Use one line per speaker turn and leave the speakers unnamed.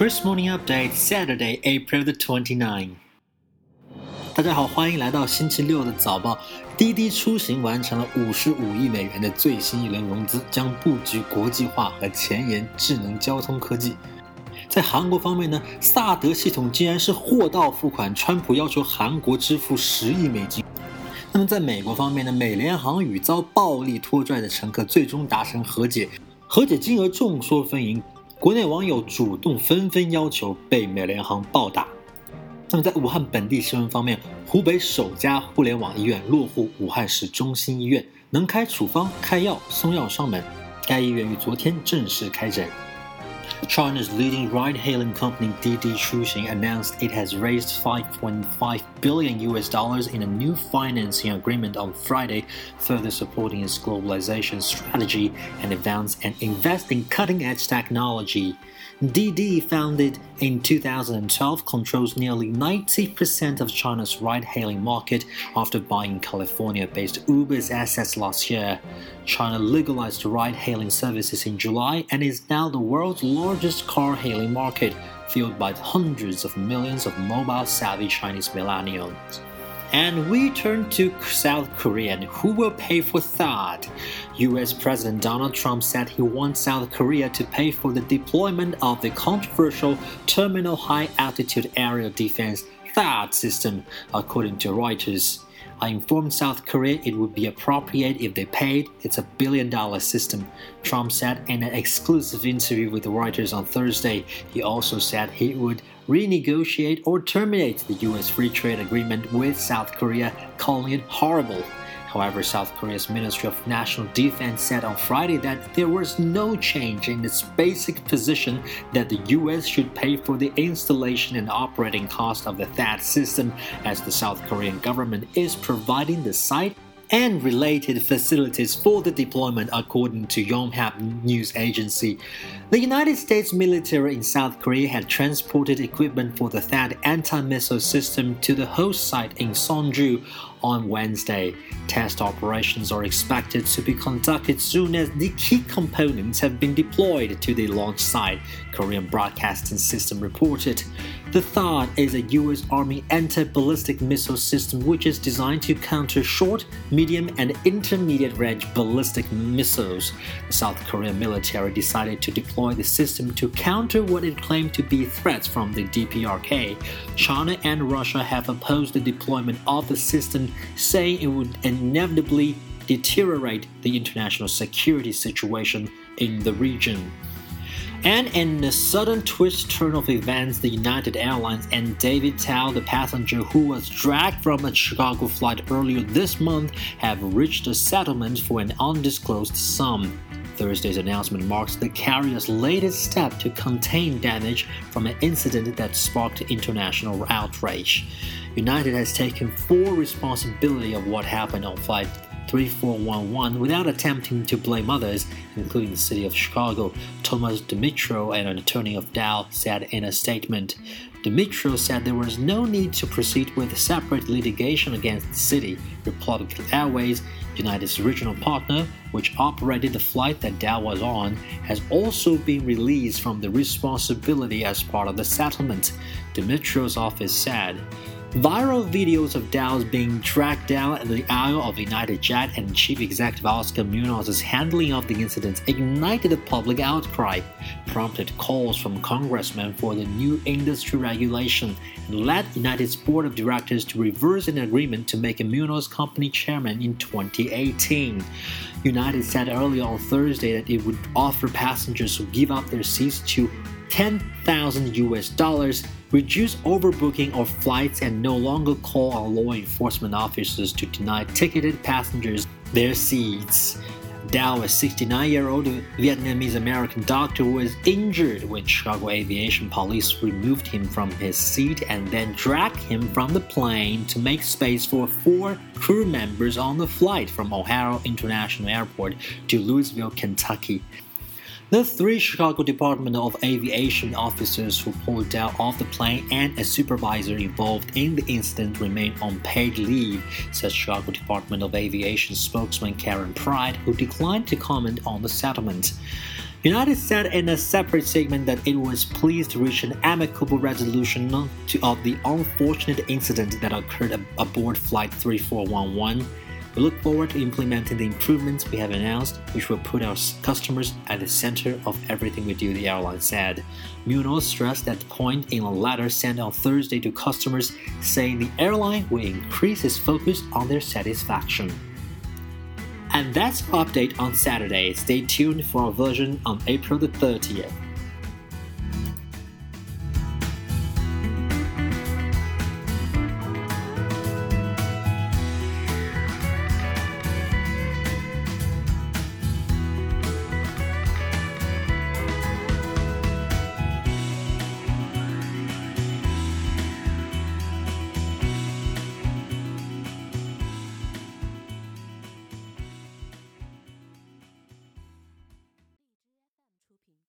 Chris Morning Update Saturday, April the 29. 大家好，欢迎来到星期六的早报。滴滴出行完成了五十五亿美元的最新一轮融资，将布局国际化和前沿智能交通科技。在韩国方面呢，萨德系统竟然是货到付款，川普要求韩国支付十亿美金。那么在美国方面呢，美联航与遭暴力拖拽的乘客最终达成和解，和解金额众说纷纭。国内网友主动纷纷要求被美联航暴打。那么在武汉本地新闻方面，湖北首家互联网医院落户武汉市中心医院，能开处方、开药、送药上门。该医院于昨天正式开诊。China's leading ride-hailing company Didi Chuxing announced it has raised 5.5 billion US dollars in a new financing agreement on Friday, further supporting its globalization strategy and advance and invest in cutting-edge technology. Didi, founded in 2012, controls nearly 90% of China's ride hailing market after buying California based Uber's assets last year. China legalized ride hailing services in July and is now the world's largest car hailing market, fueled by hundreds of millions of mobile savvy Chinese millennials. And we turn to South Korea and who will pay for THAAD? US President Donald Trump said he wants South Korea to pay for the deployment of the controversial Terminal High Altitude Area Defense THAAD system, according to Reuters. I informed South Korea it would be appropriate if they paid. It's a billion dollar system, Trump said in an exclusive interview with Reuters on Thursday. He also said he would renegotiate or terminate the US free trade agreement with South Korea, calling it horrible. However, South Korea's Ministry of National Defense said on Friday that there was no change in its basic position that the US should pay for the installation and operating cost of the THAAD system, as the South Korean government is providing the site and related facilities for the deployment, according to Yonhap news agency. The United States military in South Korea had transported equipment for the THAAD anti-missile system to the host site in Seongju on Wednesday. Test operations are expected to be conducted soon as the key components have been deployed to the launch site, Korean Broadcasting System reported. The THAAD is a U.S. Army anti ballistic missile system which is designed to counter short, medium, and intermediate range ballistic missiles. The South Korean military decided to deploy the system to counter what it claimed to be threats from the DPRK. China and Russia have opposed the deployment of the system, saying it would inevitably deteriorate the international security situation in the region. And in a sudden twist turn of events, the United Airlines and David Dao, the passenger who was dragged from a Chicago flight earlier this month, have reached a settlement for an undisclosed sum. Thursday's announcement marks the carrier's latest step to contain damage from an incident that sparked international outrage. United has taken full responsibility of what happened on Flight 3411 without attempting to blame others, including the city of Chicago, Thomas Demetrio, an attorney of Dao, said in a statement. Demetrio said there was no need to proceed with separate litigation against the city. Republic Airways, United's original partner, which operated the flight that Dao was on, has also been released from the responsibility as part of the settlement, Demetrio's office said. Viral videos of Dao's being dragged down in the aisle of United Jet and Chief Executive Oscar Munoz's handling of the incident ignited a public outcry, prompted calls from congressmen for the new industry regulation, and led United's board of directors to reverse an agreement to make Munoz company chairman in 2018. United said earlier on Thursday that it would offer passengers who give up their seats to 10,000 US dollars, reduce overbooking of flights, and no longer call on law enforcement officers to deny ticketed passengers their seats. Dao, a 69 year old Vietnamese American doctor, was injured when Chicago Aviation Police removed him from his seat and then dragged him from the plane to make space for four crew members on the flight from O'Hare International Airport to Louisville, Kentucky. The three Chicago Department of Aviation officers who pulled out of the plane and a supervisor involved in the incident remain on paid leave, said Chicago Department of Aviation spokesman Karen Pride, who declined to comment on the settlement. United said in a separate statement that it was pleased to reach an amicable resolution to, of the unfortunate incident that occurred aboard Flight 3411. We look forward to implementing the improvements we have announced, which will put our customers at the center of everything we do, the airline said. Munoz stressed that point in a letter sent on Thursday to customers, saying the airline will increase its focus on their satisfaction. And that's our update on Saturday. Stay tuned for our version on April the 30th.